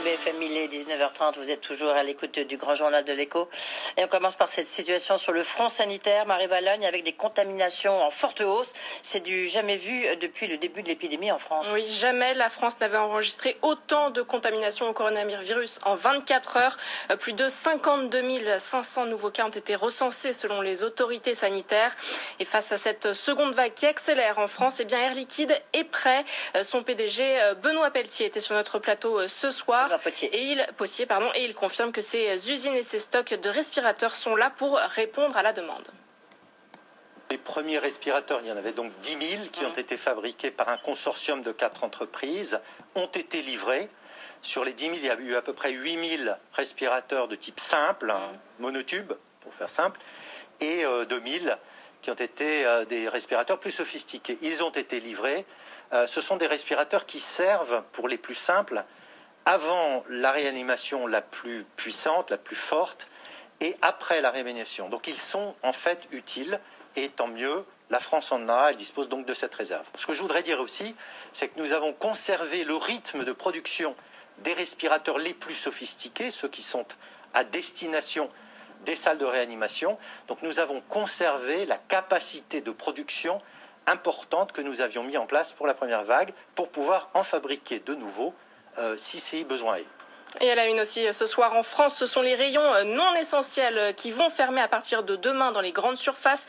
BFM il est 19h30, vous êtes toujours à l'écoute du grand journal de l'écho. Et on commence par cette situation sur le front sanitaire, Marie-Valogne, avec des contaminations en forte hausse. C'est du jamais vu depuis le début de l'épidémie en France. Oui, jamais la France n'avait enregistré autant de contaminations au coronavirus en 24 heures. Plus de 52 500 nouveaux cas ont été recensés selon les autorités sanitaires. Et face à cette seconde vague qui accélère en France, eh bien Air Liquide est prêt. Son PDG Benoît Pelletier était sur notre plateau ce soir. Et il, Potier, pardon, et il confirme que ces usines et ces stocks de respirateurs sont là pour répondre à la demande. Les premiers respirateurs, il y en avait donc 10 000 qui ont été fabriqués par un consortium de quatre entreprises, ont été livrés. Sur les 10 000, il y a eu à peu près 8 000 respirateurs de type simple, hein, monotube, pour faire simple, et 2 euh, 000 qui ont été euh, des respirateurs plus sophistiqués. Ils ont été livrés. Euh, ce sont des respirateurs qui servent, pour les plus simples, avant la réanimation la plus puissante, la plus forte, et après la réanimation. Donc ils sont en fait utiles, et tant mieux, la France en a, elle dispose donc de cette réserve. Ce que je voudrais dire aussi, c'est que nous avons conservé le rythme de production des respirateurs les plus sophistiqués, ceux qui sont à destination des salles de réanimation. Donc nous avons conservé la capacité de production importante que nous avions mis en place pour la première vague pour pouvoir en fabriquer de nouveau si c'est besoin. Et elle a une aussi euh, ce soir en France, ce sont les rayons euh, non essentiels euh, qui vont fermer à partir de demain dans les grandes surfaces.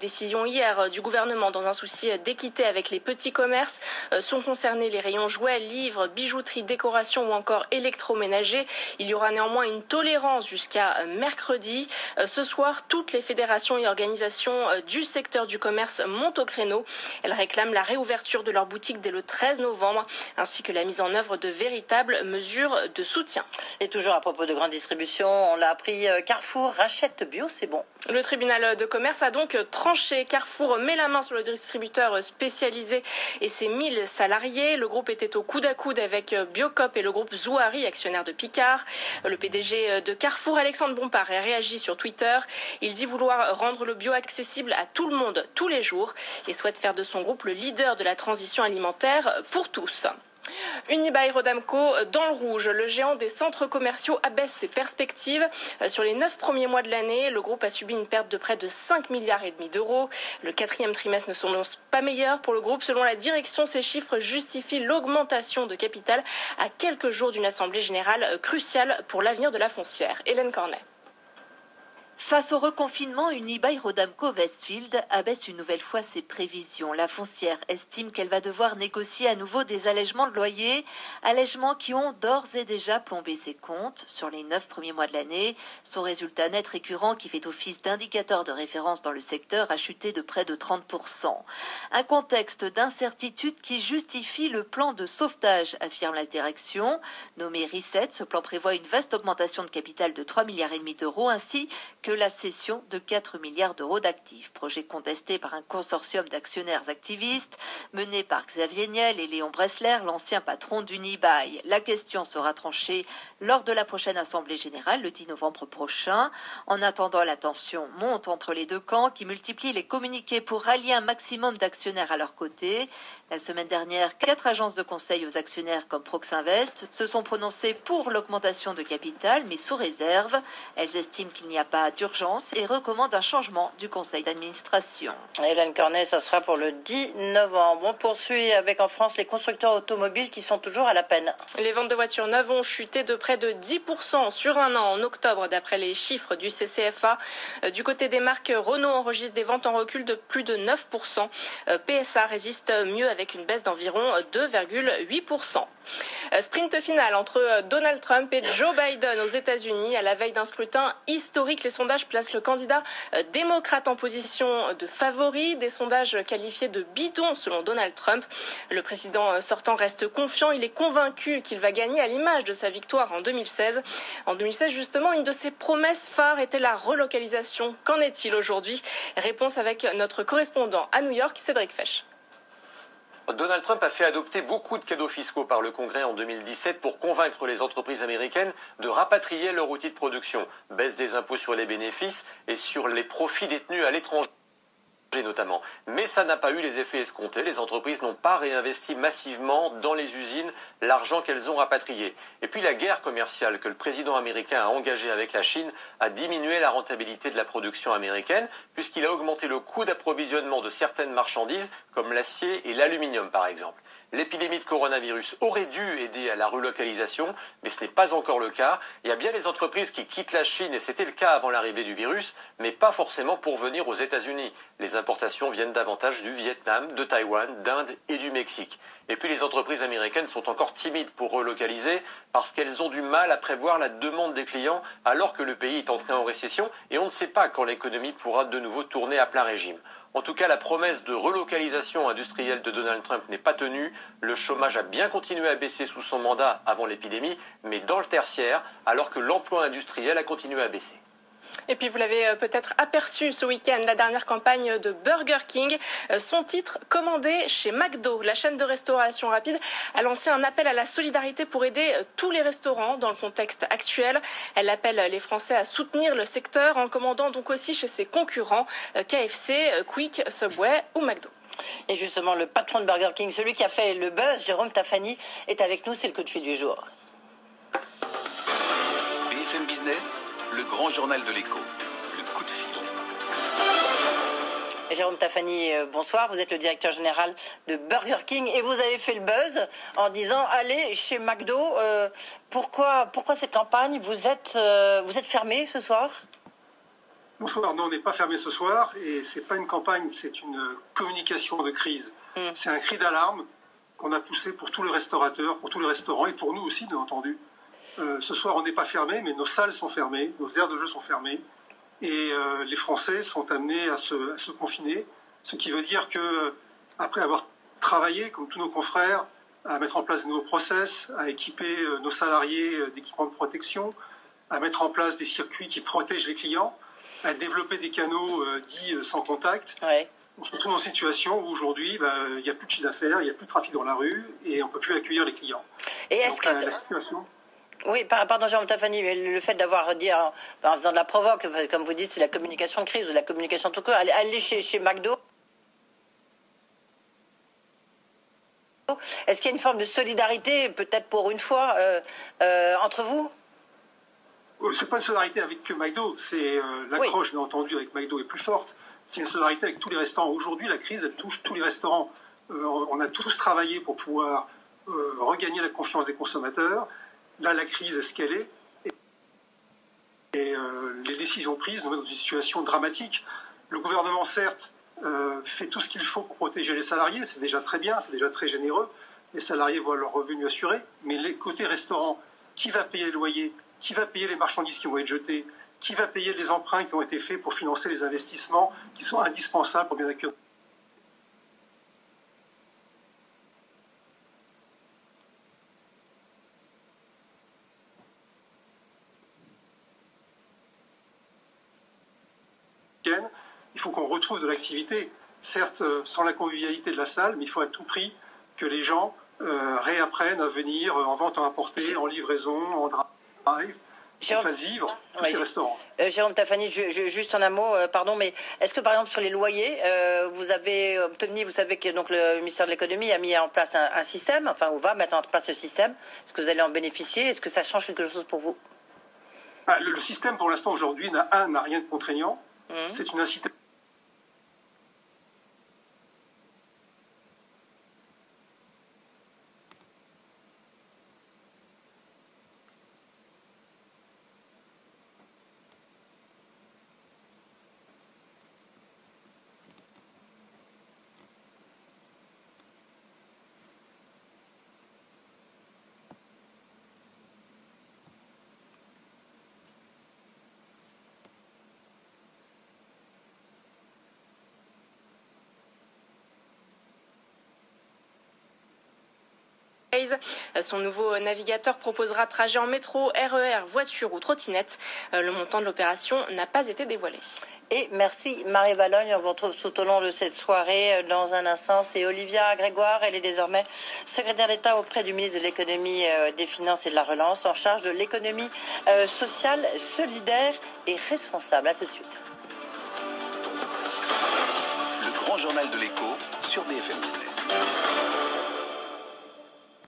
Décision hier du gouvernement dans un souci d'équité avec les petits commerces. Sont concernés les rayons jouets, livres, bijouterie, décoration ou encore électroménager. Il y aura néanmoins une tolérance jusqu'à mercredi. Ce soir, toutes les fédérations et organisations du secteur du commerce montent au créneau. Elles réclament la réouverture de leurs boutiques dès le 13 novembre ainsi que la mise en œuvre de véritables mesures de soutien et toujours à propos de grande distribution, on l'a appris, euh, Carrefour rachète bio, c'est bon. Le tribunal de commerce a donc tranché. Carrefour met la main sur le distributeur spécialisé et ses 1000 salariés. Le groupe était au coude à coude avec Biocop et le groupe Zouari, actionnaire de Picard. Le PDG de Carrefour, Alexandre Bompard, a réagi sur Twitter. Il dit vouloir rendre le bio accessible à tout le monde tous les jours et souhaite faire de son groupe le leader de la transition alimentaire pour tous. Unibail Rodamco dans le rouge. Le géant des centres commerciaux abaisse ses perspectives. Euh, sur les neuf premiers mois de l'année, le groupe a subi une perte de près de 5 milliards et demi d'euros. Le quatrième trimestre ne s'annonce pas meilleur pour le groupe. Selon la direction, ces chiffres justifient l'augmentation de capital à quelques jours d'une assemblée générale cruciale pour l'avenir de la foncière. Hélène Cornet. Face au reconfinement, Unibail Rodamco Westfield abaisse une nouvelle fois ses prévisions. La foncière estime qu'elle va devoir négocier à nouveau des allègements de loyer, allègements qui ont d'ores et déjà plombé ses comptes sur les neuf premiers mois de l'année. Son résultat net récurrent, qui fait office d'indicateur de référence dans le secteur, a chuté de près de 30%. Un contexte d'incertitude qui justifie le plan de sauvetage, affirme la direction. Nommé Reset, ce plan prévoit une vaste augmentation de capital de 3 milliards d'euros ainsi que la cession de 4 milliards d'euros d'actifs. Projet contesté par un consortium d'actionnaires activistes mené par Xavier Niel et Léon Bressler, l'ancien patron d'Unibail. La question sera tranchée lors de la prochaine Assemblée générale le 10 novembre prochain. En attendant, la tension monte entre les deux camps qui multiplient les communiqués pour rallier un maximum d'actionnaires à leur côté. La semaine dernière, quatre agences de conseil aux actionnaires comme Proxinvest se sont prononcées pour l'augmentation de capital, mais sous réserve. Elles estiment qu'il n'y a pas d'urgence et recommandent un changement du conseil d'administration. Hélène Cornet, ça sera pour le 10 novembre. On poursuit avec en France les constructeurs automobiles qui sont toujours à la peine. Les ventes de voitures neuves ont chuté de près de 10% sur un an en octobre, d'après les chiffres du CCFA. Euh, du côté des marques, Renault enregistre des ventes en recul de plus de 9%. Euh, PSA résiste mieux avec une baisse d'environ 2,8%. Euh, sprint final entre Donald Trump et Joe Biden aux États-Unis à la veille d'un scrutin historique. Les sondages placent le candidat démocrate en position de favori, des sondages qualifiés de bidon selon Donald Trump. Le président sortant reste confiant, il est convaincu qu'il va gagner à l'image de sa victoire en 2016. En 2016, justement, une de ses promesses phares était la relocalisation. Qu'en est-il aujourd'hui? Réponse avec notre correspondant à New York, Cédric Fesch. Donald Trump a fait adopter beaucoup de cadeaux fiscaux par le Congrès en 2017 pour convaincre les entreprises américaines de rapatrier leur outil de production. Baisse des impôts sur les bénéfices et sur les profits détenus à l'étranger. Mais ça n'a pas eu les effets escomptés. Les entreprises n'ont pas réinvesti massivement dans les usines l'argent qu'elles ont rapatrié. Et puis la guerre commerciale que le président américain a engagée avec la Chine a diminué la rentabilité de la production américaine puisqu'il a augmenté le coût d'approvisionnement de certaines marchandises comme l'acier et l'aluminium par exemple. L'épidémie de coronavirus aurait dû aider à la relocalisation, mais ce n'est pas encore le cas. Il y a bien les entreprises qui quittent la Chine, et c'était le cas avant l'arrivée du virus, mais pas forcément pour venir aux États-Unis. Les importations viennent davantage du Vietnam, de Taïwan, d'Inde et du Mexique. Et puis les entreprises américaines sont encore timides pour relocaliser parce qu'elles ont du mal à prévoir la demande des clients alors que le pays est entré en récession et on ne sait pas quand l'économie pourra de nouveau tourner à plein régime. En tout cas, la promesse de relocalisation industrielle de Donald Trump n'est pas tenue. Le chômage a bien continué à baisser sous son mandat avant l'épidémie, mais dans le tertiaire, alors que l'emploi industriel a continué à baisser. Et puis vous l'avez euh, peut-être aperçu ce week-end, la dernière campagne de Burger King, euh, son titre commandé chez McDo, la chaîne de restauration rapide, a lancé un appel à la solidarité pour aider euh, tous les restaurants dans le contexte actuel. Elle appelle les Français à soutenir le secteur en commandant donc aussi chez ses concurrents KFC, Quick, Subway ou McDo. Et justement, le patron de Burger King, celui qui a fait le buzz, Jérôme Tafani, est avec nous. C'est le coup de fil du jour. BFM Business, le grand journal de l'écho. Le coup de fil. Jérôme Tafani, euh, bonsoir. Vous êtes le directeur général de Burger King et vous avez fait le buzz en disant allez chez McDo. Euh, pourquoi, pourquoi cette campagne? Vous êtes, euh, vous êtes fermé ce soir? Bonsoir. Non, on n'est pas fermé ce soir et c'est pas une campagne, c'est une communication de crise. Mm. C'est un cri d'alarme qu'on a poussé pour tous les restaurateurs, pour tous les restaurants et pour nous aussi, bien entendu. Euh, ce soir, on n'est pas fermé, mais nos salles sont fermées, nos aires de jeu sont fermées, et euh, les Français sont amenés à se, à se confiner, ce qui veut dire que après avoir travaillé, comme tous nos confrères, à mettre en place de nouveaux process, à équiper euh, nos salariés d'équipements de protection, à mettre en place des circuits qui protègent les clients, à développer des canaux euh, dits euh, sans contact, Ouais. on se retrouve dans une situation où aujourd'hui, bah, il n'y a plus de chiffre d'affaires, il n'y a plus de trafic dans la rue et on ne peut plus accueillir les clients. Et est-ce que la situation, Oui, par- pardon, Jérôme Tafani, mais le fait d'avoir dit en, en faisant de la provoque, comme vous dites, c'est la communication de crise ou la communication tout court. Allez, allez chez, chez McDo. Est-ce qu'il y a une forme de solidarité, peut-être pour une fois, euh, euh, entre vous? C'est pas une solidarité avec que McDo, c'est euh, l'accroche bien entendu avec McDo est plus forte. C'est une solidarité avec tous les restaurants. Aujourd'hui, la crise elle touche tous les restaurants. On a tous travaillé pour pouvoir regagner la confiance des consommateurs. Là, la crise est ce qu'elle est. Et, euh, les décisions prises nous mettent dans une situation dramatique. Le gouvernement, certes, euh, fait tout ce qu'il faut pour protéger les salariés. C'est déjà très bien, c'est déjà très généreux. Les salariés voient leur revenu assuré. Mais les côtés restaurants, qui va payer les loyers Qui va payer les marchandises qui vont être jetées Qui va payer les emprunts qui ont été faits pour financer les investissements qui sont indispensables pour bien accueillir Il faut qu'on retrouve de l'activité, certes euh, sans la convivialité de la salle, mais il faut à tout prix que les gens euh, réapprennent à venir euh, en vente à emporter, en livraison, en drive, Jérôme- fassent vivre tous Oui. ces restaurants. Euh, Jérôme Tafani, je- je- juste en un mot, euh, pardon, mais est-ce que par exemple sur les loyers, euh, vous avez obtenu, vous savez que donc le ministère de l'économie a mis en place un, un système, enfin ou va mettre en place ce système. Est-ce que vous allez en bénéficier Est-ce que ça change quelque chose pour vous? Ah, le, le système pour l'instant aujourd'hui n'a rien de contraignant. Mhm. C'est une incitation. Son nouveau navigateur proposera trajet en métro, RER, voiture ou trottinette. Euh, Le montant de l'opération n'a pas été dévoilé. Et merci Marie Valogne. On vous retrouve tout au long de cette soirée euh, dans un instant. C'est Olivia Grégoire. Elle est désormais secrétaire d'État auprès du ministre de l'économie, euh, des finances et de la relance en charge de l'économie sociale, solidaire et responsable. À tout de suite. grand journal de l'écho sur BFM Business.